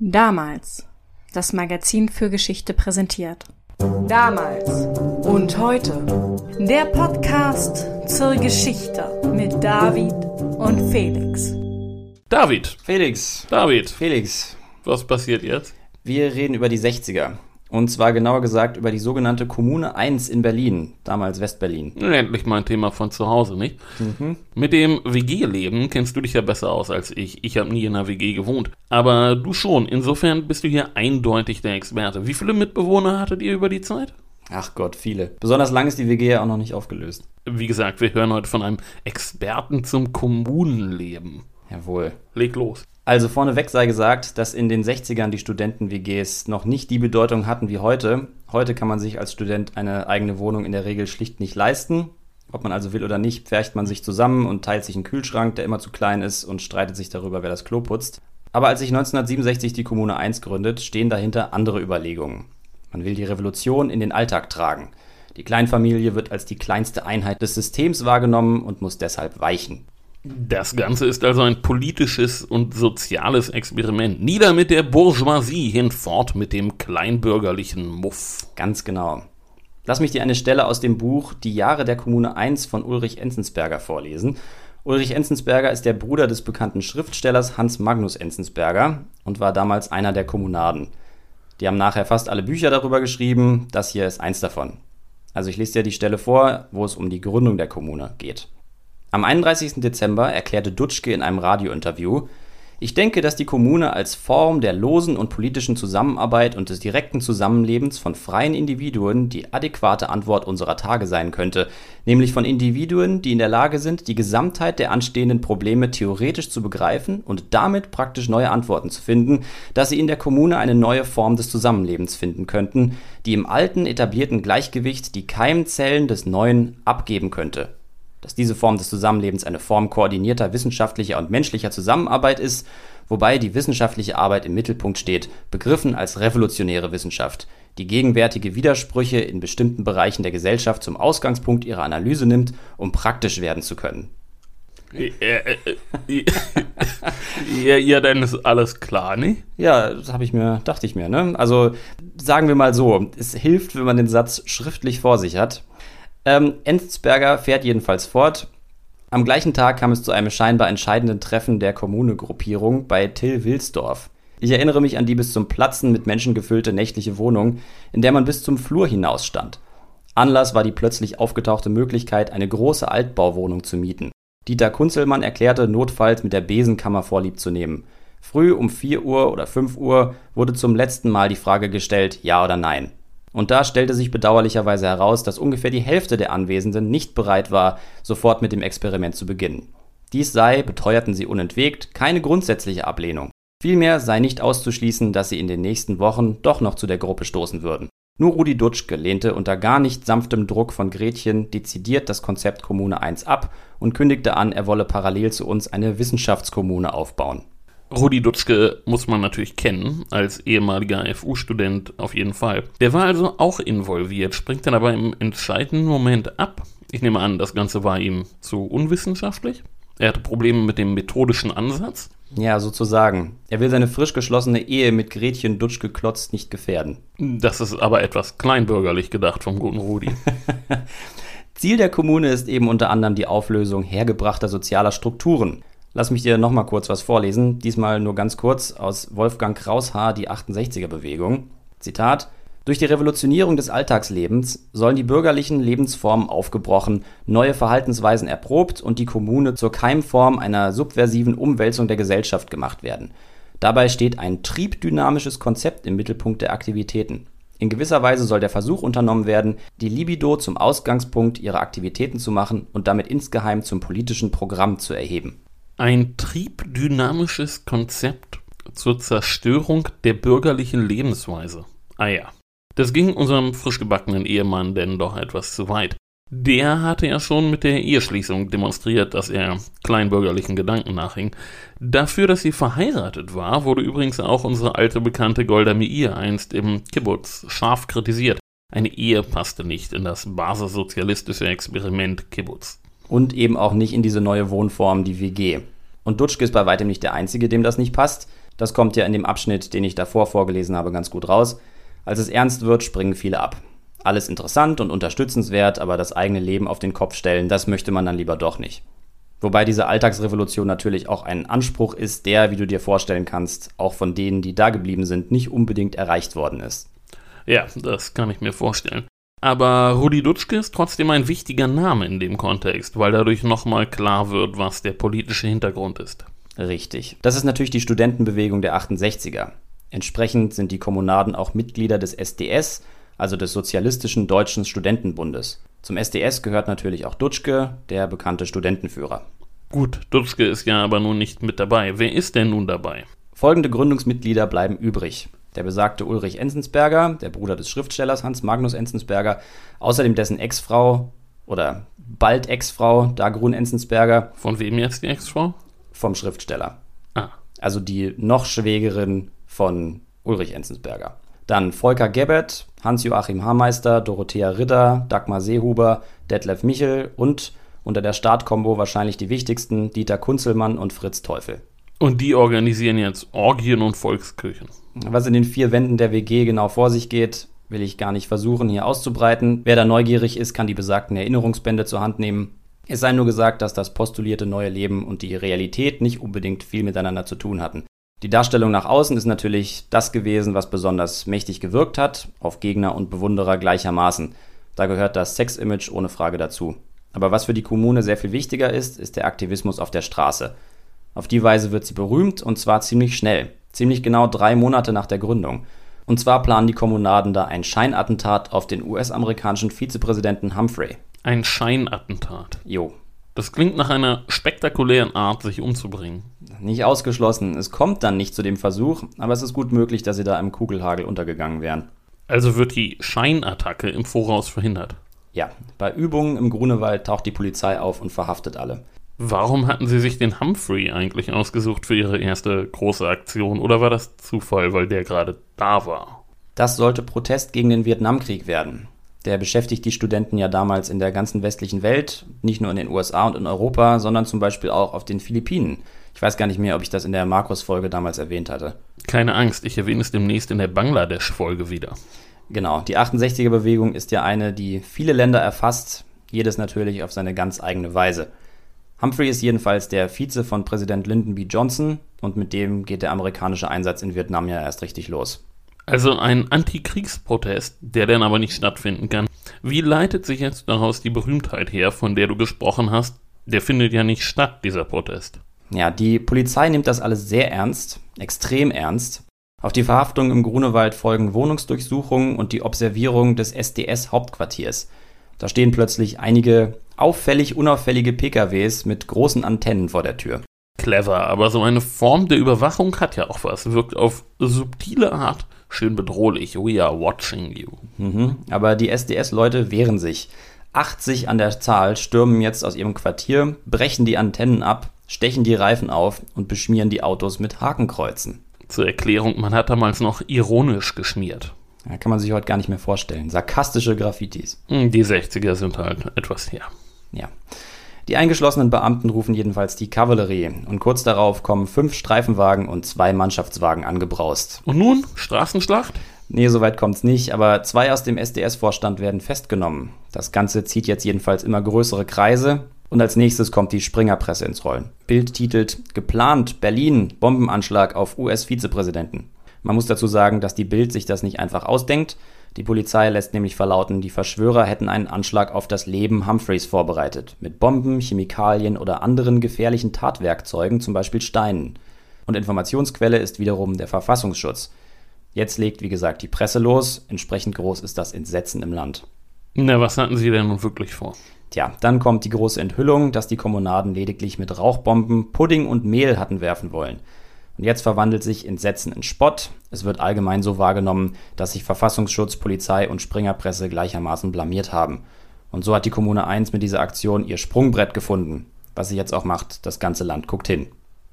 Damals. Das Magazin für Geschichte präsentiert. Damals und heute. Der Podcast zur Geschichte mit David und Felix. David, Felix, David, Felix, was passiert jetzt? wir reden über die 60er. Und zwar genauer gesagt über die sogenannte Kommune 1 in Berlin, damals Westberlin. Endlich mal ein Thema von zu Hause, nicht? Mit dem WG-Leben kennst du dich ja besser aus als ich. Ich habe nie in einer WG gewohnt. Aber du schon. Insofern bist du hier eindeutig der Experte. Wie viele Mitbewohner hattet ihr über die Zeit? Ach Gott, viele. Besonders lang ist die WG ja auch noch nicht aufgelöst. Wie gesagt, wir hören heute von einem Experten zum Kommunenleben. Jawohl. Leg los. Also vorneweg sei gesagt, dass in den 60ern die Studenten-WGs noch nicht die Bedeutung hatten wie heute. Heute kann man sich als Student eine eigene Wohnung in der Regel schlicht nicht leisten. Ob man also will oder nicht, pfercht man sich zusammen und teilt sich einen Kühlschrank, der immer zu klein ist und streitet sich darüber, wer das Klo putzt. Aber als sich 1967 die Kommune 1 gründet, stehen dahinter andere Überlegungen. Man will die Revolution in den Alltag tragen. Die Kleinfamilie wird als die kleinste Einheit des Systems wahrgenommen und muss deshalb weichen. Das Ganze ist also ein politisches und soziales Experiment. Nieder mit der Bourgeoisie, hinfort mit dem kleinbürgerlichen Muff. Ganz genau. Lass mich dir eine Stelle aus dem Buch Die Jahre der Kommune 1 von Ulrich Enzensberger vorlesen. Ulrich Enzensberger ist der Bruder des bekannten Schriftstellers Hans Magnus Enzensberger und war damals einer der Kommunaden. Die haben nachher fast alle Bücher darüber geschrieben, das hier ist eins davon. Also ich lese dir die Stelle vor, wo es um die Gründung der Kommune geht. Am 31. Dezember erklärte Dutschke in einem Radiointerview, ich denke, dass die Kommune als Form der losen und politischen Zusammenarbeit und des direkten Zusammenlebens von freien Individuen die adäquate Antwort unserer Tage sein könnte, nämlich von Individuen, die in der Lage sind, die Gesamtheit der anstehenden Probleme theoretisch zu begreifen und damit praktisch neue Antworten zu finden, dass sie in der Kommune eine neue Form des Zusammenlebens finden könnten, die im alten etablierten Gleichgewicht die Keimzellen des Neuen abgeben könnte dass diese Form des Zusammenlebens eine Form koordinierter wissenschaftlicher und menschlicher Zusammenarbeit ist, wobei die wissenschaftliche Arbeit im Mittelpunkt steht, begriffen als revolutionäre Wissenschaft, die gegenwärtige Widersprüche in bestimmten Bereichen der Gesellschaft zum Ausgangspunkt ihrer Analyse nimmt, um praktisch werden zu können. Äh, äh, äh, ja, ja, dann ist alles klar, ne? Ja, das habe ich mir, dachte ich mir, ne? Also sagen wir mal so, es hilft, wenn man den Satz schriftlich vor sich hat. Ähm, Enzensberger fährt jedenfalls fort. Am gleichen Tag kam es zu einem scheinbar entscheidenden Treffen der Kommune-Gruppierung bei Till Wilsdorf. Ich erinnere mich an die bis zum Platzen mit Menschen gefüllte nächtliche Wohnung, in der man bis zum Flur hinaus stand. Anlass war die plötzlich aufgetauchte Möglichkeit, eine große Altbauwohnung zu mieten. Dieter Kunzelmann erklärte, notfalls mit der Besenkammer vorlieb zu nehmen. Früh um 4 Uhr oder 5 Uhr wurde zum letzten Mal die Frage gestellt, ja oder nein. Und da stellte sich bedauerlicherweise heraus, dass ungefähr die Hälfte der Anwesenden nicht bereit war, sofort mit dem Experiment zu beginnen. Dies sei, beteuerten sie unentwegt, keine grundsätzliche Ablehnung. Vielmehr sei nicht auszuschließen, dass sie in den nächsten Wochen doch noch zu der Gruppe stoßen würden. Nur Rudi Dutschke lehnte unter gar nicht sanftem Druck von Gretchen dezidiert das Konzept Kommune 1 ab und kündigte an, er wolle parallel zu uns eine Wissenschaftskommune aufbauen. Rudi Dutschke muss man natürlich kennen, als ehemaliger FU-Student auf jeden Fall. Der war also auch involviert, springt dann aber im entscheidenden Moment ab. Ich nehme an, das Ganze war ihm zu unwissenschaftlich. Er hatte Probleme mit dem methodischen Ansatz. Ja, sozusagen. Er will seine frisch geschlossene Ehe mit Gretchen Dutschke Klotz nicht gefährden. Das ist aber etwas kleinbürgerlich gedacht vom guten Rudi. Ziel der Kommune ist eben unter anderem die Auflösung hergebrachter sozialer Strukturen. Lass mich dir nochmal kurz was vorlesen, diesmal nur ganz kurz aus Wolfgang Kraushaar, die 68er Bewegung. Zitat durch die Revolutionierung des Alltagslebens sollen die bürgerlichen Lebensformen aufgebrochen, neue Verhaltensweisen erprobt und die Kommune zur Keimform einer subversiven Umwälzung der Gesellschaft gemacht werden. Dabei steht ein triebdynamisches Konzept im Mittelpunkt der Aktivitäten. In gewisser Weise soll der Versuch unternommen werden, die Libido zum Ausgangspunkt ihrer Aktivitäten zu machen und damit insgeheim zum politischen Programm zu erheben. Ein triebdynamisches Konzept zur Zerstörung der bürgerlichen Lebensweise. Ah ja. Das ging unserem frisch gebackenen Ehemann denn doch etwas zu weit. Der hatte ja schon mit der Eheschließung demonstriert, dass er kleinbürgerlichen Gedanken nachhing. Dafür, dass sie verheiratet war, wurde übrigens auch unsere alte Bekannte Golda Meir einst im Kibbutz scharf kritisiert. Eine Ehe passte nicht in das basissozialistische Experiment Kibbutz. Und eben auch nicht in diese neue Wohnform, die WG. Und Dutschke ist bei weitem nicht der Einzige, dem das nicht passt. Das kommt ja in dem Abschnitt, den ich davor vorgelesen habe, ganz gut raus. Als es ernst wird, springen viele ab. Alles interessant und unterstützenswert, aber das eigene Leben auf den Kopf stellen, das möchte man dann lieber doch nicht. Wobei diese Alltagsrevolution natürlich auch ein Anspruch ist, der, wie du dir vorstellen kannst, auch von denen, die da geblieben sind, nicht unbedingt erreicht worden ist. Ja, das kann ich mir vorstellen. Aber Rudi Dutschke ist trotzdem ein wichtiger Name in dem Kontext, weil dadurch nochmal klar wird, was der politische Hintergrund ist. Richtig. Das ist natürlich die Studentenbewegung der 68er. Entsprechend sind die Kommunaden auch Mitglieder des SDS, also des Sozialistischen Deutschen Studentenbundes. Zum SDS gehört natürlich auch Dutschke, der bekannte Studentenführer. Gut, Dutschke ist ja aber nun nicht mit dabei. Wer ist denn nun dabei? Folgende Gründungsmitglieder bleiben übrig. Der besagte Ulrich Enzensberger, der Bruder des Schriftstellers Hans Magnus Enzensberger, außerdem dessen Ex-Frau oder bald Ex-Frau Dagrun Enzensberger. Von wem jetzt die Ex-Frau? Vom Schriftsteller. Ah. Also die noch Schwägerin von Ulrich Enzensberger. Dann Volker Gebert, Hans-Joachim Haarmeister, Dorothea Ritter, Dagmar Seehuber, Detlef Michel und unter der Startkombo wahrscheinlich die wichtigsten Dieter Kunzelmann und Fritz Teufel. Und die organisieren jetzt Orgien und Volkskirchen. Was in den vier Wänden der WG genau vor sich geht, will ich gar nicht versuchen hier auszubreiten. Wer da neugierig ist, kann die besagten Erinnerungsbände zur Hand nehmen. Es sei nur gesagt, dass das postulierte neue Leben und die Realität nicht unbedingt viel miteinander zu tun hatten. Die Darstellung nach außen ist natürlich das gewesen, was besonders mächtig gewirkt hat, auf Gegner und Bewunderer gleichermaßen. Da gehört das Sex-Image ohne Frage dazu. Aber was für die Kommune sehr viel wichtiger ist, ist der Aktivismus auf der Straße. Auf die Weise wird sie berühmt und zwar ziemlich schnell, ziemlich genau drei Monate nach der Gründung. Und zwar planen die Kommunaden da ein Scheinattentat auf den US-amerikanischen Vizepräsidenten Humphrey. Ein Scheinattentat? Jo. Das klingt nach einer spektakulären Art, sich umzubringen. Nicht ausgeschlossen. Es kommt dann nicht zu dem Versuch, aber es ist gut möglich, dass sie da im Kugelhagel untergegangen wären. Also wird die Scheinattacke im Voraus verhindert? Ja, bei Übungen im Grunewald taucht die Polizei auf und verhaftet alle. Warum hatten Sie sich den Humphrey eigentlich ausgesucht für Ihre erste große Aktion? Oder war das Zufall, weil der gerade da war? Das sollte Protest gegen den Vietnamkrieg werden. Der beschäftigt die Studenten ja damals in der ganzen westlichen Welt, nicht nur in den USA und in Europa, sondern zum Beispiel auch auf den Philippinen. Ich weiß gar nicht mehr, ob ich das in der Markus-Folge damals erwähnt hatte. Keine Angst, ich erwähne es demnächst in der Bangladesch-Folge wieder. Genau, die 68er-Bewegung ist ja eine, die viele Länder erfasst, jedes natürlich auf seine ganz eigene Weise. Humphrey ist jedenfalls der Vize von Präsident Lyndon B. Johnson und mit dem geht der amerikanische Einsatz in Vietnam ja erst richtig los. Also ein Antikriegsprotest, der dann aber nicht stattfinden kann. Wie leitet sich jetzt daraus die Berühmtheit her, von der du gesprochen hast? Der findet ja nicht statt, dieser Protest. Ja, die Polizei nimmt das alles sehr ernst, extrem ernst. Auf die Verhaftung im Grunewald folgen Wohnungsdurchsuchungen und die Observierung des SDS-Hauptquartiers. Da stehen plötzlich einige auffällig unauffällige PKWs mit großen Antennen vor der Tür. Clever, aber so eine Form der Überwachung hat ja auch was. Wirkt auf subtile Art schön bedrohlich. We are watching you. Mhm, aber die SDS-Leute wehren sich. 80 an der Zahl stürmen jetzt aus ihrem Quartier, brechen die Antennen ab, stechen die Reifen auf und beschmieren die Autos mit Hakenkreuzen. Zur Erklärung, man hat damals noch ironisch geschmiert. Ja, kann man sich heute gar nicht mehr vorstellen. Sarkastische Graffitis. Hm, die 60er sind halt etwas her. Ja. Die eingeschlossenen Beamten rufen jedenfalls die Kavallerie und kurz darauf kommen fünf Streifenwagen und zwei Mannschaftswagen angebraust. Und nun Straßenschlacht? Nee, soweit kommt's nicht, aber zwei aus dem SDS-Vorstand werden festgenommen. Das Ganze zieht jetzt jedenfalls immer größere Kreise und als nächstes kommt die Springerpresse ins Rollen. Bild titelt Geplant Berlin Bombenanschlag auf US-Vizepräsidenten. Man muss dazu sagen, dass die Bild sich das nicht einfach ausdenkt. Die Polizei lässt nämlich verlauten, die Verschwörer hätten einen Anschlag auf das Leben Humphreys vorbereitet. Mit Bomben, Chemikalien oder anderen gefährlichen Tatwerkzeugen, zum Beispiel Steinen. Und Informationsquelle ist wiederum der Verfassungsschutz. Jetzt legt, wie gesagt, die Presse los. Entsprechend groß ist das Entsetzen im Land. Na, was hatten Sie denn nun wirklich vor? Tja, dann kommt die große Enthüllung, dass die Kommunaden lediglich mit Rauchbomben, Pudding und Mehl hatten werfen wollen. Und jetzt verwandelt sich Entsetzen in Spott. Es wird allgemein so wahrgenommen, dass sich Verfassungsschutz, Polizei und Springerpresse gleichermaßen blamiert haben. Und so hat die Kommune 1 mit dieser Aktion ihr Sprungbrett gefunden. Was sie jetzt auch macht, das ganze Land guckt hin.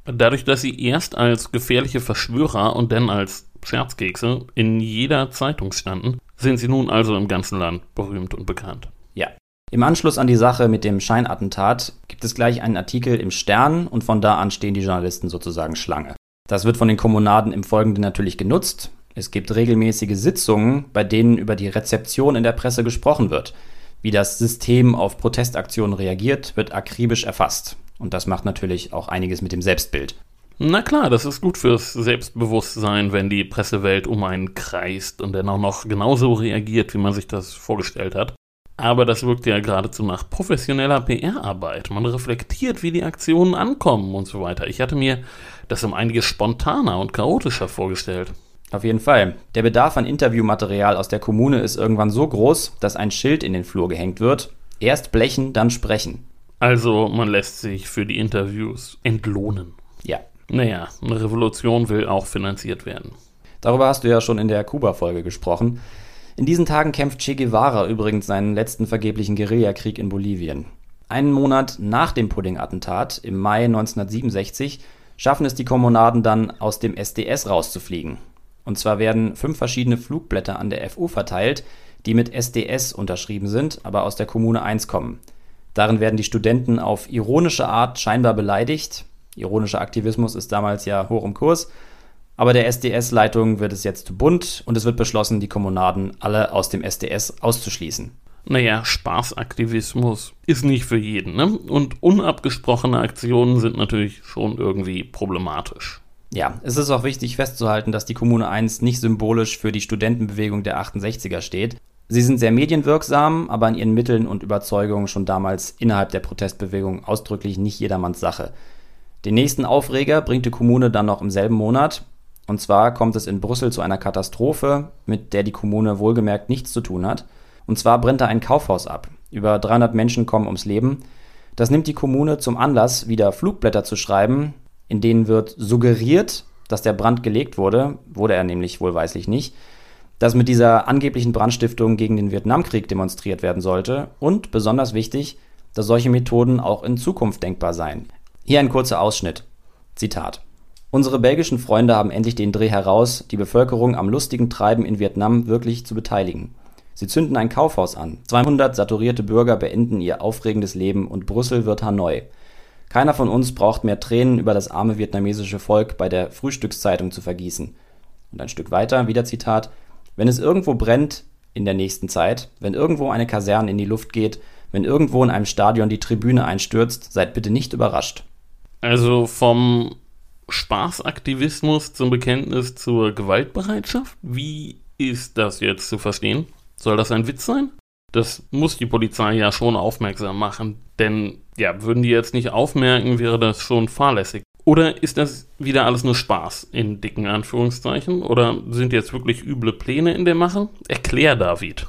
Dadurch, dass sie erst als gefährliche Verschwörer und dann als Scherzkekse in jeder Zeitung standen, sind sie nun also im ganzen Land berühmt und bekannt. Ja. Im Anschluss an die Sache mit dem Scheinattentat gibt es gleich einen Artikel im Stern und von da an stehen die Journalisten sozusagen Schlange. Das wird von den Kommunaden im Folgenden natürlich genutzt. Es gibt regelmäßige Sitzungen, bei denen über die Rezeption in der Presse gesprochen wird. Wie das System auf Protestaktionen reagiert, wird akribisch erfasst. Und das macht natürlich auch einiges mit dem Selbstbild. Na klar, das ist gut fürs Selbstbewusstsein, wenn die Pressewelt um einen kreist und dann auch noch genauso reagiert, wie man sich das vorgestellt hat. Aber das wirkt ja geradezu nach professioneller PR-Arbeit. Man reflektiert, wie die Aktionen ankommen und so weiter. Ich hatte mir das um einiges spontaner und chaotischer vorgestellt. Auf jeden Fall. Der Bedarf an Interviewmaterial aus der Kommune ist irgendwann so groß, dass ein Schild in den Flur gehängt wird. Erst blechen, dann sprechen. Also man lässt sich für die Interviews entlohnen. Ja. Naja, eine Revolution will auch finanziert werden. Darüber hast du ja schon in der Kuba-Folge gesprochen. In diesen Tagen kämpft Che Guevara übrigens seinen letzten vergeblichen Guerillakrieg in Bolivien. Einen Monat nach dem Pudding-Attentat im Mai 1967 schaffen es die Kommunaden dann, aus dem SDS rauszufliegen. Und zwar werden fünf verschiedene Flugblätter an der FU verteilt, die mit SDS unterschrieben sind, aber aus der Kommune 1 kommen. Darin werden die Studenten auf ironische Art scheinbar beleidigt. Ironischer Aktivismus ist damals ja hoch im Kurs aber der SDS-Leitung wird es jetzt bunt und es wird beschlossen, die Kommunaden alle aus dem SDS auszuschließen. Naja, Spaßaktivismus ist nicht für jeden, ne? Und unabgesprochene Aktionen sind natürlich schon irgendwie problematisch. Ja, es ist auch wichtig festzuhalten, dass die Kommune 1 nicht symbolisch für die Studentenbewegung der 68er steht. Sie sind sehr medienwirksam, aber an ihren Mitteln und Überzeugungen schon damals innerhalb der Protestbewegung ausdrücklich nicht jedermanns Sache. Den nächsten Aufreger bringt die Kommune dann noch im selben Monat. Und zwar kommt es in Brüssel zu einer Katastrophe, mit der die Kommune wohlgemerkt nichts zu tun hat. Und zwar brennt da ein Kaufhaus ab. Über 300 Menschen kommen ums Leben. Das nimmt die Kommune zum Anlass, wieder Flugblätter zu schreiben, in denen wird suggeriert, dass der Brand gelegt wurde, wurde er nämlich wohlweislich nicht, dass mit dieser angeblichen Brandstiftung gegen den Vietnamkrieg demonstriert werden sollte und, besonders wichtig, dass solche Methoden auch in Zukunft denkbar seien. Hier ein kurzer Ausschnitt. Zitat. Unsere belgischen Freunde haben endlich den Dreh heraus, die Bevölkerung am lustigen Treiben in Vietnam wirklich zu beteiligen. Sie zünden ein Kaufhaus an, 200 saturierte Bürger beenden ihr aufregendes Leben und Brüssel wird Hanoi. Keiner von uns braucht mehr Tränen über das arme vietnamesische Volk bei der Frühstückszeitung zu vergießen. Und ein Stück weiter, wieder Zitat: Wenn es irgendwo brennt in der nächsten Zeit, wenn irgendwo eine Kaserne in die Luft geht, wenn irgendwo in einem Stadion die Tribüne einstürzt, seid bitte nicht überrascht. Also vom Spaßaktivismus zum Bekenntnis zur Gewaltbereitschaft? Wie ist das jetzt zu verstehen? Soll das ein Witz sein? Das muss die Polizei ja schon aufmerksam machen, denn ja, würden die jetzt nicht aufmerken, wäre das schon fahrlässig. Oder ist das wieder alles nur Spaß in dicken Anführungszeichen? Oder sind jetzt wirklich üble Pläne in der Mache? Erklär, David.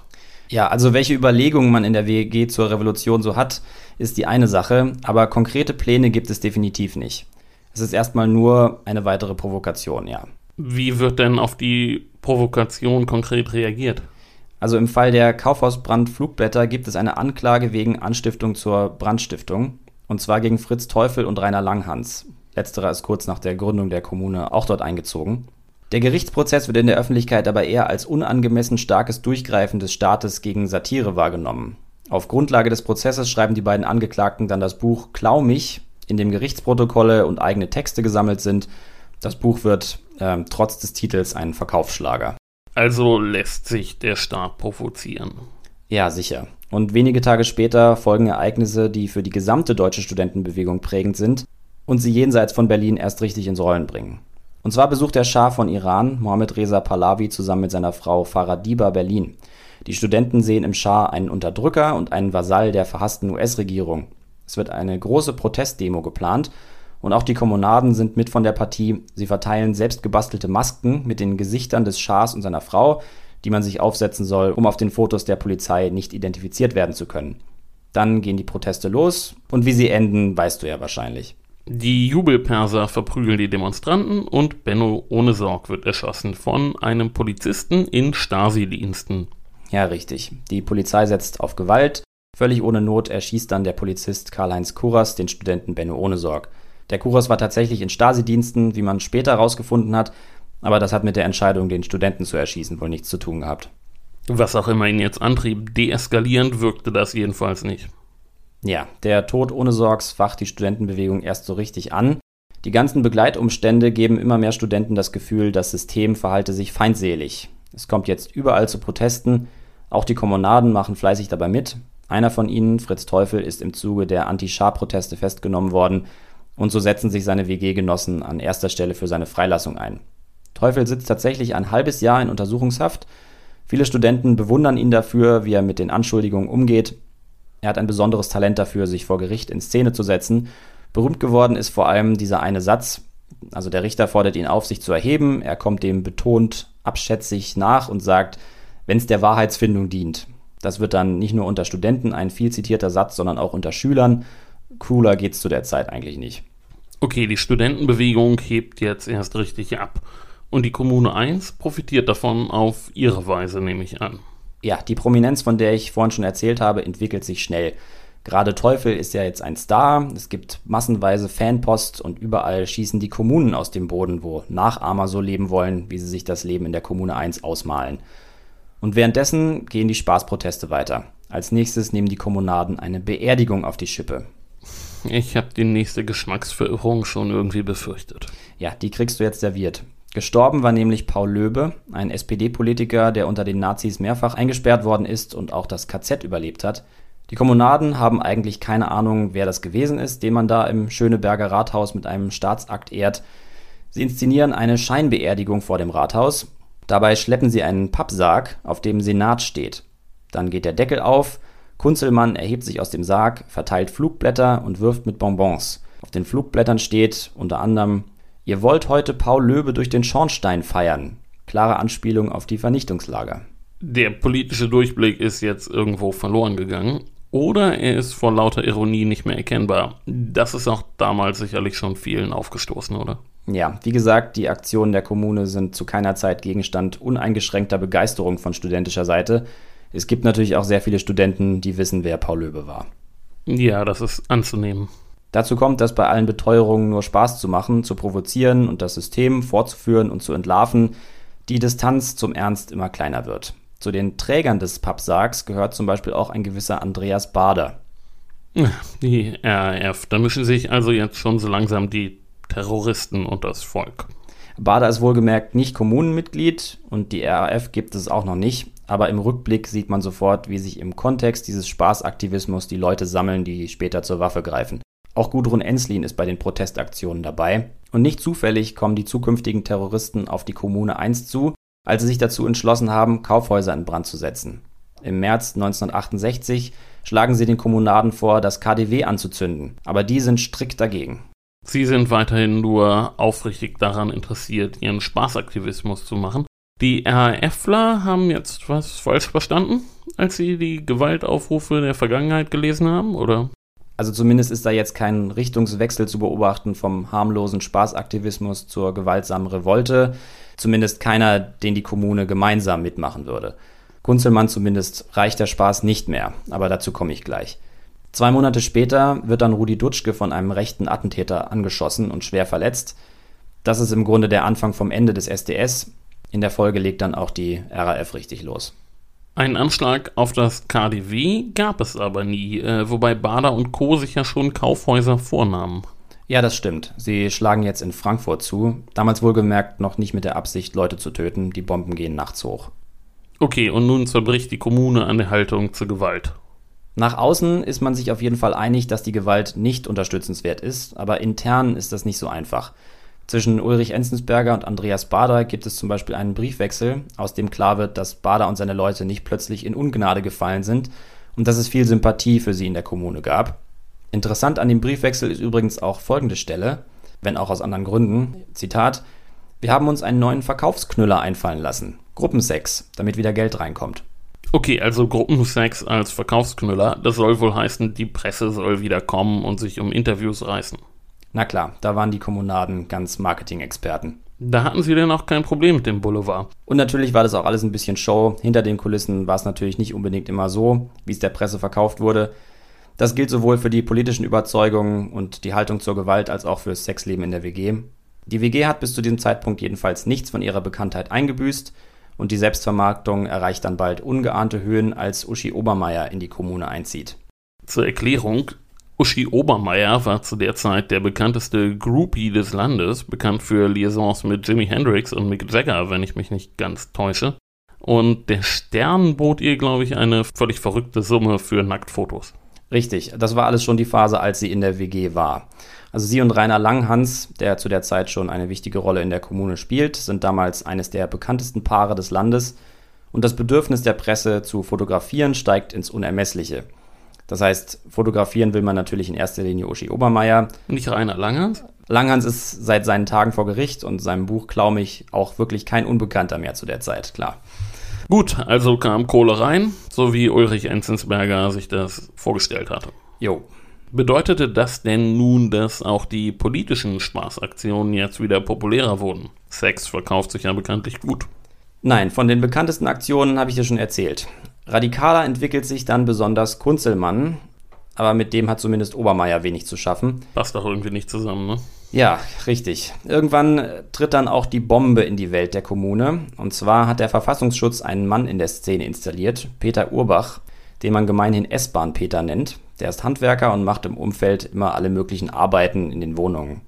Ja, also welche Überlegungen man in der WEG zur Revolution so hat, ist die eine Sache, aber konkrete Pläne gibt es definitiv nicht. Es ist erstmal nur eine weitere Provokation, ja. Wie wird denn auf die Provokation konkret reagiert? Also im Fall der Kaufhausbrand-Flugblätter gibt es eine Anklage wegen Anstiftung zur Brandstiftung. Und zwar gegen Fritz Teufel und Rainer Langhans. Letzterer ist kurz nach der Gründung der Kommune auch dort eingezogen. Der Gerichtsprozess wird in der Öffentlichkeit aber eher als unangemessen starkes Durchgreifen des Staates gegen Satire wahrgenommen. Auf Grundlage des Prozesses schreiben die beiden Angeklagten dann das Buch Klau mich, in dem Gerichtsprotokolle und eigene Texte gesammelt sind. Das Buch wird äh, trotz des Titels ein Verkaufsschlager. Also lässt sich der Staat provozieren. Ja, sicher. Und wenige Tage später folgen Ereignisse, die für die gesamte deutsche Studentenbewegung prägend sind und sie jenseits von Berlin erst richtig ins Rollen bringen. Und zwar besucht der Schah von Iran, Mohammed Reza Pahlavi, zusammen mit seiner Frau Faradiba Berlin. Die Studenten sehen im Schah einen Unterdrücker und einen Vasall der verhassten US-Regierung. Es wird eine große Protestdemo geplant und auch die Kommunaden sind mit von der Partie. Sie verteilen selbst gebastelte Masken mit den Gesichtern des Schahs und seiner Frau, die man sich aufsetzen soll, um auf den Fotos der Polizei nicht identifiziert werden zu können. Dann gehen die Proteste los und wie sie enden, weißt du ja wahrscheinlich. Die Jubelperser verprügeln die Demonstranten und Benno ohne Sorg wird erschossen von einem Polizisten in Stasi-Diensten. Ja, richtig. Die Polizei setzt auf Gewalt Völlig ohne Not erschießt dann der Polizist Karl-Heinz Kuras den Studenten Benno Ohnesorg. Der Kuras war tatsächlich in Stasi-Diensten, wie man später herausgefunden hat, aber das hat mit der Entscheidung, den Studenten zu erschießen, wohl nichts zu tun gehabt. Was auch immer ihn jetzt antrieb, deeskalierend wirkte das jedenfalls nicht. Ja, der Tod ohne Sorgs facht die Studentenbewegung erst so richtig an. Die ganzen Begleitumstände geben immer mehr Studenten das Gefühl, das System verhalte sich feindselig. Es kommt jetzt überall zu Protesten, auch die Kommunaden machen fleißig dabei mit. Einer von ihnen, Fritz Teufel, ist im Zuge der Anti-Schar-Proteste festgenommen worden und so setzen sich seine WG-Genossen an erster Stelle für seine Freilassung ein. Teufel sitzt tatsächlich ein halbes Jahr in Untersuchungshaft. Viele Studenten bewundern ihn dafür, wie er mit den Anschuldigungen umgeht. Er hat ein besonderes Talent dafür, sich vor Gericht in Szene zu setzen Berühmt geworden ist vor allem dieser eine Satz, also der Richter fordert ihn auf, sich zu erheben, er kommt dem betont abschätzig nach und sagt, wenn es der Wahrheitsfindung dient. Das wird dann nicht nur unter Studenten ein viel zitierter Satz, sondern auch unter Schülern. Cooler geht's zu der Zeit eigentlich nicht. Okay, die Studentenbewegung hebt jetzt erst richtig ab. Und die Kommune 1 profitiert davon auf ihre Weise, nehme ich an. Ja, die Prominenz, von der ich vorhin schon erzählt habe, entwickelt sich schnell. Gerade Teufel ist ja jetzt ein Star. Es gibt massenweise Fanpost und überall schießen die Kommunen aus dem Boden, wo Nachahmer so leben wollen, wie sie sich das Leben in der Kommune 1 ausmalen. Und währenddessen gehen die Spaßproteste weiter. Als nächstes nehmen die Kommunaden eine Beerdigung auf die Schippe. Ich habe die nächste Geschmacksverirrung schon irgendwie befürchtet. Ja, die kriegst du jetzt serviert. Gestorben war nämlich Paul Löbe, ein SPD-Politiker, der unter den Nazis mehrfach eingesperrt worden ist und auch das KZ überlebt hat. Die Kommunaden haben eigentlich keine Ahnung, wer das gewesen ist, den man da im Schöneberger Rathaus mit einem Staatsakt ehrt. Sie inszenieren eine Scheinbeerdigung vor dem Rathaus. Dabei schleppen sie einen Pappsarg, auf dem Senat steht. Dann geht der Deckel auf, Kunzelmann erhebt sich aus dem Sarg, verteilt Flugblätter und wirft mit Bonbons. Auf den Flugblättern steht unter anderem Ihr wollt heute Paul Löbe durch den Schornstein feiern. Klare Anspielung auf die Vernichtungslager. Der politische Durchblick ist jetzt irgendwo verloren gegangen. Oder er ist vor lauter Ironie nicht mehr erkennbar. Das ist auch damals sicherlich schon vielen aufgestoßen, oder? Ja, wie gesagt, die Aktionen der Kommune sind zu keiner Zeit Gegenstand uneingeschränkter Begeisterung von studentischer Seite. Es gibt natürlich auch sehr viele Studenten, die wissen, wer Paul Löbe war. Ja, das ist anzunehmen. Dazu kommt, dass bei allen Beteuerungen nur Spaß zu machen, zu provozieren und das System fortzuführen und zu entlarven, die Distanz zum Ernst immer kleiner wird. Zu den Trägern des Pappsargs gehört zum Beispiel auch ein gewisser Andreas Bader. Die RAF, da mischen sich also jetzt schon so langsam die Terroristen und das Volk. Bader ist wohlgemerkt nicht Kommunenmitglied und die RAF gibt es auch noch nicht, aber im Rückblick sieht man sofort, wie sich im Kontext dieses Spaßaktivismus die Leute sammeln, die später zur Waffe greifen. Auch Gudrun Enslin ist bei den Protestaktionen dabei. Und nicht zufällig kommen die zukünftigen Terroristen auf die Kommune 1 zu als sie sich dazu entschlossen haben, Kaufhäuser in Brand zu setzen. Im März 1968 schlagen sie den Kommunaden vor, das KDW anzuzünden, aber die sind strikt dagegen. Sie sind weiterhin nur aufrichtig daran interessiert, ihren Spaßaktivismus zu machen. Die RAFler haben jetzt was falsch verstanden, als sie die Gewaltaufrufe der Vergangenheit gelesen haben, oder? Also zumindest ist da jetzt kein Richtungswechsel zu beobachten vom harmlosen Spaßaktivismus zur gewaltsamen Revolte. Zumindest keiner, den die Kommune gemeinsam mitmachen würde. Kunzelmann zumindest reicht der Spaß nicht mehr, aber dazu komme ich gleich. Zwei Monate später wird dann Rudi Dutschke von einem rechten Attentäter angeschossen und schwer verletzt. Das ist im Grunde der Anfang vom Ende des SDS. In der Folge legt dann auch die RAF richtig los. Einen Anschlag auf das KDW gab es aber nie, äh, wobei Bader und Co. sich ja schon Kaufhäuser vornahmen. Ja, das stimmt. Sie schlagen jetzt in Frankfurt zu. Damals wohlgemerkt noch nicht mit der Absicht, Leute zu töten. Die Bomben gehen nachts hoch. Okay, und nun zerbricht die Kommune an der Haltung zur Gewalt. Nach außen ist man sich auf jeden Fall einig, dass die Gewalt nicht unterstützenswert ist, aber intern ist das nicht so einfach. Zwischen Ulrich Enzensberger und Andreas Bader gibt es zum Beispiel einen Briefwechsel, aus dem klar wird, dass Bader und seine Leute nicht plötzlich in Ungnade gefallen sind und dass es viel Sympathie für sie in der Kommune gab. Interessant an dem Briefwechsel ist übrigens auch folgende Stelle, wenn auch aus anderen Gründen. Zitat: Wir haben uns einen neuen Verkaufsknüller einfallen lassen. Gruppensex, damit wieder Geld reinkommt. Okay, also Gruppensex als Verkaufsknüller, das soll wohl heißen, die Presse soll wieder kommen und sich um Interviews reißen. Na klar, da waren die Kommunaden ganz Marketing-Experten. Da hatten sie denn auch kein Problem mit dem Boulevard. Und natürlich war das auch alles ein bisschen Show. Hinter den Kulissen war es natürlich nicht unbedingt immer so, wie es der Presse verkauft wurde. Das gilt sowohl für die politischen Überzeugungen und die Haltung zur Gewalt als auch fürs Sexleben in der WG. Die WG hat bis zu diesem Zeitpunkt jedenfalls nichts von ihrer Bekanntheit eingebüßt und die Selbstvermarktung erreicht dann bald ungeahnte Höhen, als Uschi Obermeier in die Kommune einzieht. Zur Erklärung, Uschi Obermeier war zu der Zeit der bekannteste Groupie des Landes, bekannt für Liaisons mit Jimi Hendrix und Mick Jagger, wenn ich mich nicht ganz täusche. Und der Stern bot ihr, glaube ich, eine völlig verrückte Summe für Nacktfotos. Richtig, das war alles schon die Phase, als sie in der WG war. Also sie und Rainer Langhans, der zu der Zeit schon eine wichtige Rolle in der Kommune spielt, sind damals eines der bekanntesten Paare des Landes und das Bedürfnis der Presse zu fotografieren steigt ins Unermessliche. Das heißt, fotografieren will man natürlich in erster Linie Uschi Obermeier. Nicht Rainer Langhans? Langhans ist seit seinen Tagen vor Gericht und seinem Buch Klaumig auch wirklich kein Unbekannter mehr zu der Zeit, klar. Gut, also kam Kohle rein, so wie Ulrich Enzensberger sich das vorgestellt hatte. Jo. Bedeutete das denn nun, dass auch die politischen Spaßaktionen jetzt wieder populärer wurden? Sex verkauft sich ja bekanntlich gut. Nein, von den bekanntesten Aktionen habe ich dir schon erzählt. Radikaler entwickelt sich dann besonders Kunzelmann, aber mit dem hat zumindest Obermeier wenig zu schaffen. Passt doch irgendwie nicht zusammen, ne? Ja, richtig. Irgendwann tritt dann auch die Bombe in die Welt der Kommune. Und zwar hat der Verfassungsschutz einen Mann in der Szene installiert, Peter Urbach, den man gemeinhin S-Bahn-Peter nennt. Der ist Handwerker und macht im Umfeld immer alle möglichen Arbeiten in den Wohnungen.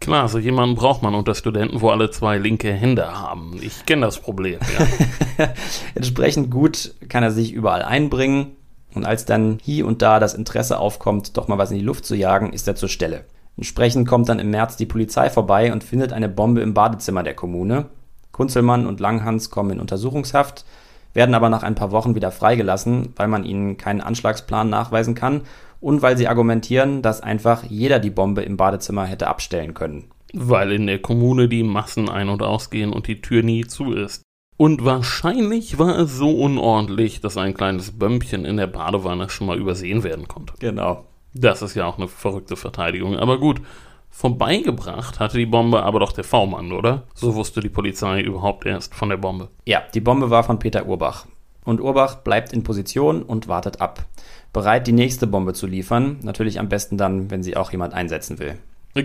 Klar, so jemanden braucht man unter Studenten, wo alle zwei linke Hände haben. Ich kenne das Problem, ja. Entsprechend gut kann er sich überall einbringen. Und als dann hier und da das Interesse aufkommt, doch mal was in die Luft zu jagen, ist er zur Stelle. Entsprechend kommt dann im März die Polizei vorbei und findet eine Bombe im Badezimmer der Kommune. Kunzelmann und Langhans kommen in Untersuchungshaft werden aber nach ein paar Wochen wieder freigelassen, weil man ihnen keinen Anschlagsplan nachweisen kann und weil sie argumentieren, dass einfach jeder die Bombe im Badezimmer hätte abstellen können. Weil in der Kommune die Massen ein- und ausgehen und die Tür nie zu ist. Und wahrscheinlich war es so unordentlich, dass ein kleines Bömpchen in der Badewanne schon mal übersehen werden konnte. Genau. Das ist ja auch eine verrückte Verteidigung. Aber gut, Vorbeigebracht hatte die Bombe aber doch der V-Mann, oder? So wusste die Polizei überhaupt erst von der Bombe. Ja, die Bombe war von Peter Urbach. Und Urbach bleibt in Position und wartet ab. Bereit, die nächste Bombe zu liefern. Natürlich am besten dann, wenn sie auch jemand einsetzen will.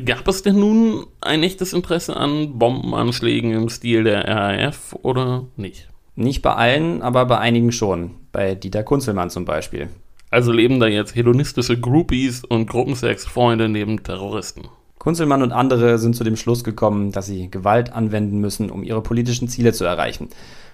Gab es denn nun ein echtes Interesse an Bombenanschlägen im Stil der RAF oder nicht? Nicht bei allen, aber bei einigen schon. Bei Dieter Kunzelmann zum Beispiel. Also leben da jetzt hedonistische Groupies und Gruppensex-Freunde neben Terroristen. Kunzelmann und andere sind zu dem Schluss gekommen, dass sie Gewalt anwenden müssen, um ihre politischen Ziele zu erreichen.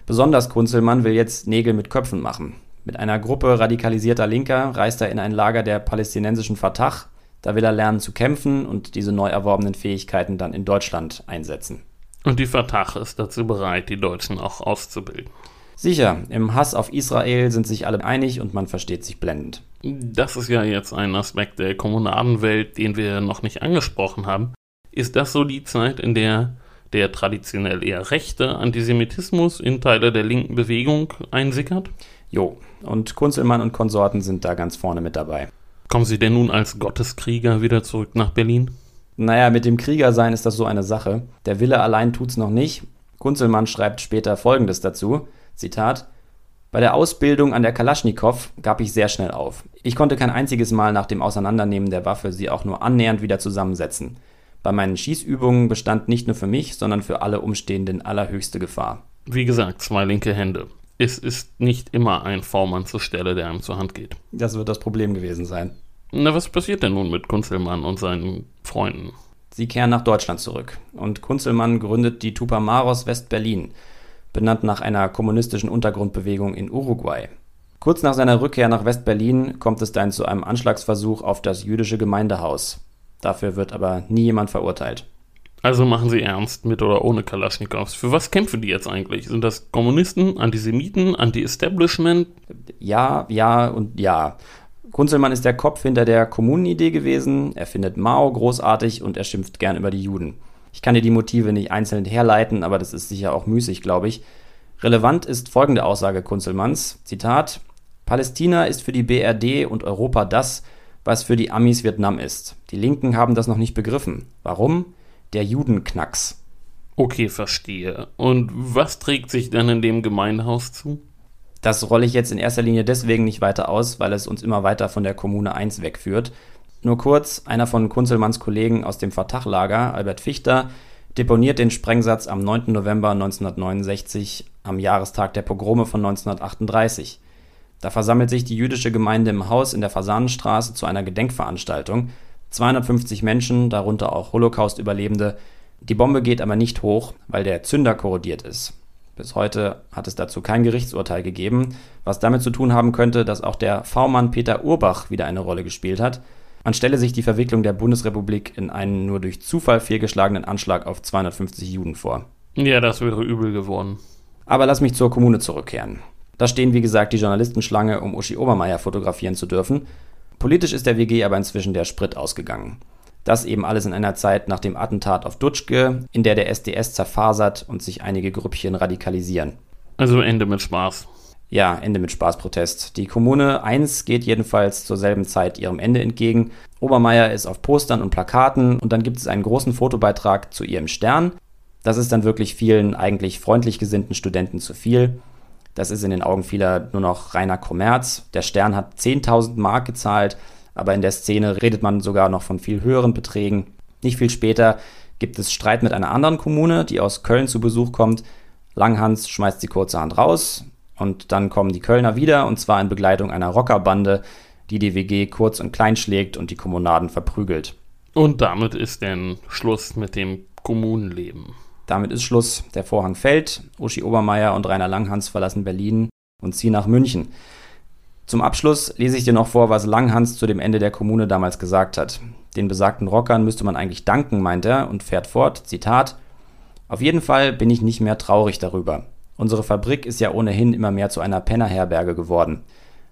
Besonders Kunzelmann will jetzt Nägel mit Köpfen machen. Mit einer Gruppe radikalisierter Linker reist er in ein Lager der palästinensischen Fatah. Da will er lernen zu kämpfen und diese neu erworbenen Fähigkeiten dann in Deutschland einsetzen. Und die Fatah ist dazu bereit, die Deutschen auch auszubilden. Sicher, im Hass auf Israel sind sich alle einig und man versteht sich blendend. Das ist ja jetzt ein Aspekt der Kommunadenwelt, den wir noch nicht angesprochen haben. Ist das so die Zeit, in der der traditionell eher rechte Antisemitismus in Teile der linken Bewegung einsickert? Jo, und Kunzelmann und Konsorten sind da ganz vorne mit dabei. Kommen Sie denn nun als Gotteskrieger wieder zurück nach Berlin? Naja, mit dem Kriegersein ist das so eine Sache. Der Wille allein tut's noch nicht. Kunzelmann schreibt später Folgendes dazu. Zitat, bei der Ausbildung an der Kalaschnikow gab ich sehr schnell auf. Ich konnte kein einziges Mal nach dem Auseinandernehmen der Waffe sie auch nur annähernd wieder zusammensetzen. Bei meinen Schießübungen bestand nicht nur für mich, sondern für alle Umstehenden allerhöchste Gefahr. Wie gesagt, zwei linke Hände. Es ist nicht immer ein V-Mann zur Stelle, der einem zur Hand geht. Das wird das Problem gewesen sein. Na, was passiert denn nun mit Kunzelmann und seinen Freunden? Sie kehren nach Deutschland zurück und Kunzelmann gründet die Tupamaros West-Berlin benannt nach einer kommunistischen Untergrundbewegung in Uruguay. Kurz nach seiner Rückkehr nach West-Berlin kommt es dann zu einem Anschlagsversuch auf das jüdische Gemeindehaus. Dafür wird aber nie jemand verurteilt. Also machen Sie ernst mit oder ohne Kalaschnikows. Für was kämpfen die jetzt eigentlich? Sind das Kommunisten, Antisemiten, Anti-Establishment? Ja, ja und ja. Kunzelmann ist der Kopf hinter der Kommunenidee gewesen. Er findet Mao großartig und er schimpft gern über die Juden. Ich kann dir die Motive nicht einzeln herleiten, aber das ist sicher auch müßig, glaube ich. Relevant ist folgende Aussage Kunzelmanns, Zitat, Palästina ist für die BRD und Europa das, was für die Amis Vietnam ist. Die Linken haben das noch nicht begriffen. Warum? Der Judenknacks. Okay, verstehe. Und was trägt sich dann in dem Gemeindehaus zu? Das rolle ich jetzt in erster Linie deswegen nicht weiter aus, weil es uns immer weiter von der Kommune 1 wegführt. Nur kurz, einer von Kunzelmanns Kollegen aus dem Fatah-Lager, Albert Fichter, deponiert den Sprengsatz am 9. November 1969 am Jahrestag der Pogrome von 1938. Da versammelt sich die jüdische Gemeinde im Haus in der Fasanenstraße zu einer Gedenkveranstaltung. 250 Menschen, darunter auch Holocaust-Überlebende. Die Bombe geht aber nicht hoch, weil der Zünder korrodiert ist. Bis heute hat es dazu kein Gerichtsurteil gegeben, was damit zu tun haben könnte, dass auch der V-Mann Peter Urbach wieder eine Rolle gespielt hat. Man stelle sich die Verwicklung der Bundesrepublik in einen nur durch Zufall fehlgeschlagenen Anschlag auf 250 Juden vor. Ja, das wäre übel geworden. Aber lass mich zur Kommune zurückkehren. Da stehen, wie gesagt, die Journalistenschlange, um Uschi Obermeier fotografieren zu dürfen. Politisch ist der WG aber inzwischen der Sprit ausgegangen. Das eben alles in einer Zeit nach dem Attentat auf Dutschke, in der der SDS zerfasert und sich einige Grüppchen radikalisieren. Also Ende mit Spaß. Ja, Ende mit Spaßprotest. Die Kommune 1 geht jedenfalls zur selben Zeit ihrem Ende entgegen. Obermeier ist auf Postern und Plakaten und dann gibt es einen großen Fotobeitrag zu ihrem Stern. Das ist dann wirklich vielen eigentlich freundlich gesinnten Studenten zu viel. Das ist in den Augen vieler nur noch reiner Kommerz. Der Stern hat 10.000 Mark gezahlt, aber in der Szene redet man sogar noch von viel höheren Beträgen. Nicht viel später gibt es Streit mit einer anderen Kommune, die aus Köln zu Besuch kommt. Langhans schmeißt sie kurzerhand raus und dann kommen die Kölner wieder und zwar in Begleitung einer Rockerbande, die die WG kurz und klein schlägt und die Kommunaden verprügelt. Und damit ist dann Schluss mit dem Kommunenleben. Damit ist Schluss. Der Vorhang fällt. Uschi Obermeier und Rainer Langhans verlassen Berlin und ziehen nach München. Zum Abschluss lese ich dir noch vor, was Langhans zu dem Ende der Kommune damals gesagt hat. Den besagten Rockern müsste man eigentlich danken, meint er und fährt fort. Zitat: Auf jeden Fall bin ich nicht mehr traurig darüber. Unsere Fabrik ist ja ohnehin immer mehr zu einer Pennerherberge geworden.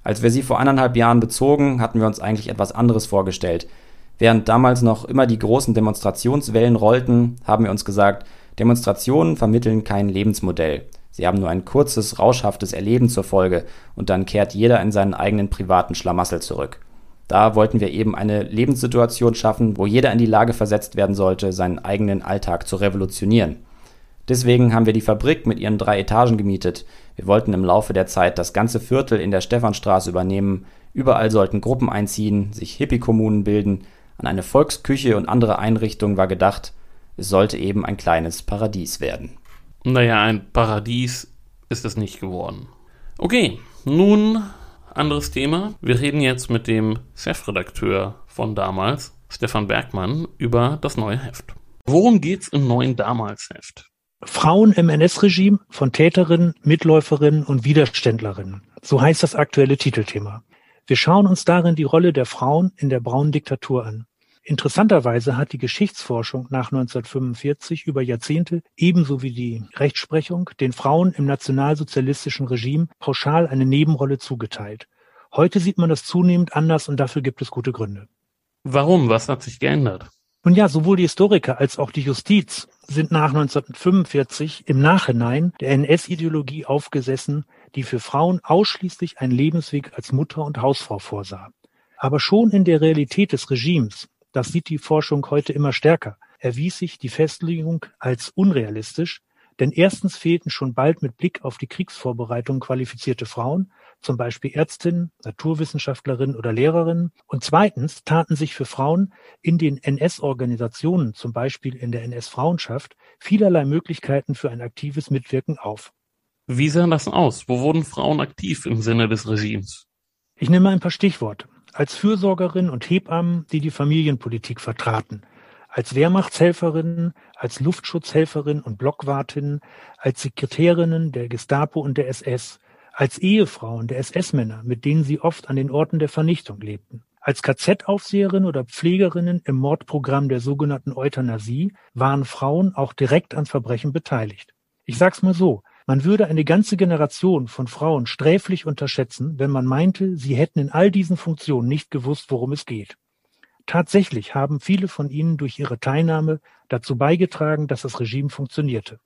Als wir sie vor anderthalb Jahren bezogen, hatten wir uns eigentlich etwas anderes vorgestellt. Während damals noch immer die großen Demonstrationswellen rollten, haben wir uns gesagt, Demonstrationen vermitteln kein Lebensmodell. Sie haben nur ein kurzes, rauschhaftes Erleben zur Folge und dann kehrt jeder in seinen eigenen privaten Schlamassel zurück. Da wollten wir eben eine Lebenssituation schaffen, wo jeder in die Lage versetzt werden sollte, seinen eigenen Alltag zu revolutionieren. Deswegen haben wir die Fabrik mit ihren drei Etagen gemietet. Wir wollten im Laufe der Zeit das ganze Viertel in der Stephanstraße übernehmen. Überall sollten Gruppen einziehen, sich Hippie-Kommunen bilden. An eine Volksküche und andere Einrichtungen war gedacht. Es sollte eben ein kleines Paradies werden. Naja, ein Paradies ist es nicht geworden. Okay, nun anderes Thema. Wir reden jetzt mit dem Chefredakteur von damals, Stefan Bergmann, über das neue Heft. Worum geht's im neuen Damals-Heft? Frauen im NS-Regime von Täterinnen, Mitläuferinnen und Widerständlerinnen. So heißt das aktuelle Titelthema. Wir schauen uns darin die Rolle der Frauen in der braunen Diktatur an. Interessanterweise hat die Geschichtsforschung nach 1945 über Jahrzehnte ebenso wie die Rechtsprechung den Frauen im nationalsozialistischen Regime pauschal eine Nebenrolle zugeteilt. Heute sieht man das zunehmend anders und dafür gibt es gute Gründe. Warum? Was hat sich geändert? Nun ja, sowohl die Historiker als auch die Justiz sind nach 1945 im Nachhinein der NS-Ideologie aufgesessen, die für Frauen ausschließlich einen Lebensweg als Mutter und Hausfrau vorsah. Aber schon in der Realität des Regimes das sieht die Forschung heute immer stärker, erwies sich die Festlegung als unrealistisch, denn erstens fehlten schon bald mit Blick auf die Kriegsvorbereitung qualifizierte Frauen, zum Beispiel Ärztinnen, Naturwissenschaftlerinnen oder Lehrerinnen, und zweitens taten sich für Frauen in den NS-Organisationen, zum Beispiel in der NS-Frauenschaft, vielerlei Möglichkeiten für ein aktives Mitwirken auf. Wie sah das aus? Wo wurden Frauen aktiv im Sinne des Regimes? Ich nehme ein paar Stichworte als Fürsorgerin und Hebammen, die die Familienpolitik vertraten, als Wehrmachtshelferinnen, als Luftschutzhelferin und Blockwartinnen, als Sekretärinnen der Gestapo und der SS, als Ehefrauen der SS-Männer, mit denen sie oft an den Orten der Vernichtung lebten. Als KZ-Aufseherin oder Pflegerinnen im Mordprogramm der sogenannten Euthanasie waren Frauen auch direkt an Verbrechen beteiligt. Ich sag's mal so, man würde eine ganze Generation von Frauen sträflich unterschätzen, wenn man meinte, sie hätten in all diesen Funktionen nicht gewusst, worum es geht. Tatsächlich haben viele von ihnen durch ihre Teilnahme dazu beigetragen, dass das Regime funktionierte.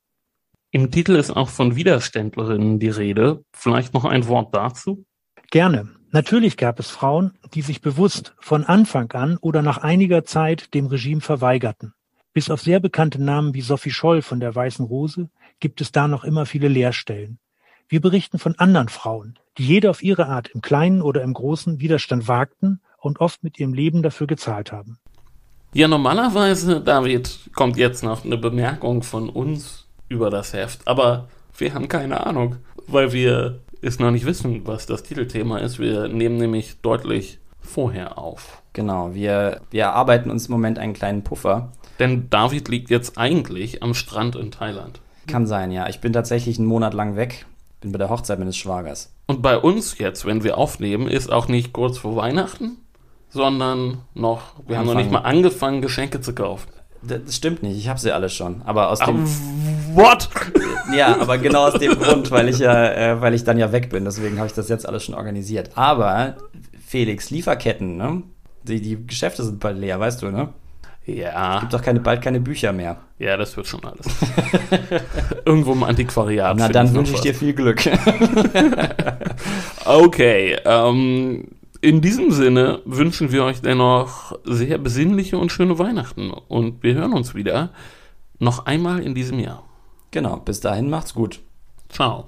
Im Titel ist auch von Widerständlerinnen die Rede. Vielleicht noch ein Wort dazu? Gerne. Natürlich gab es Frauen, die sich bewusst von Anfang an oder nach einiger Zeit dem Regime verweigerten. Bis auf sehr bekannte Namen wie Sophie Scholl von der Weißen Rose gibt es da noch immer viele Leerstellen. Wir berichten von anderen Frauen, die jede auf ihre Art im Kleinen oder im Großen Widerstand wagten und oft mit ihrem Leben dafür gezahlt haben. Ja, normalerweise, David, kommt jetzt noch eine Bemerkung von uns über das Heft, aber wir haben keine Ahnung, weil wir es noch nicht wissen, was das Titelthema ist. Wir nehmen nämlich deutlich vorher auf. Genau, wir, wir erarbeiten uns im Moment einen kleinen Puffer. Denn David liegt jetzt eigentlich am Strand in Thailand. Kann sein, ja. Ich bin tatsächlich einen Monat lang weg. Bin bei der Hochzeit meines Schwagers. Und bei uns jetzt, wenn wir aufnehmen, ist auch nicht kurz vor Weihnachten, sondern noch, wir haben noch nicht mal angefangen, Geschenke zu kaufen. Das stimmt nicht, ich habe sie alle schon. Aber aus dem. What? Ja, aber genau aus dem Grund, weil ich ja, äh, weil ich dann ja weg bin. Deswegen habe ich das jetzt alles schon organisiert. Aber Felix, Lieferketten, ne? Die, die Geschäfte sind bald leer, weißt du, ne? Ja. Es gibt doch keine, bald keine Bücher mehr. Ja, das wird schon alles. Irgendwo im Antiquariat. Na, dann wünsche ich dir viel Glück. okay, ähm, in diesem Sinne wünschen wir euch dennoch sehr besinnliche und schöne Weihnachten und wir hören uns wieder noch einmal in diesem Jahr. Genau, bis dahin macht's gut. Ciao.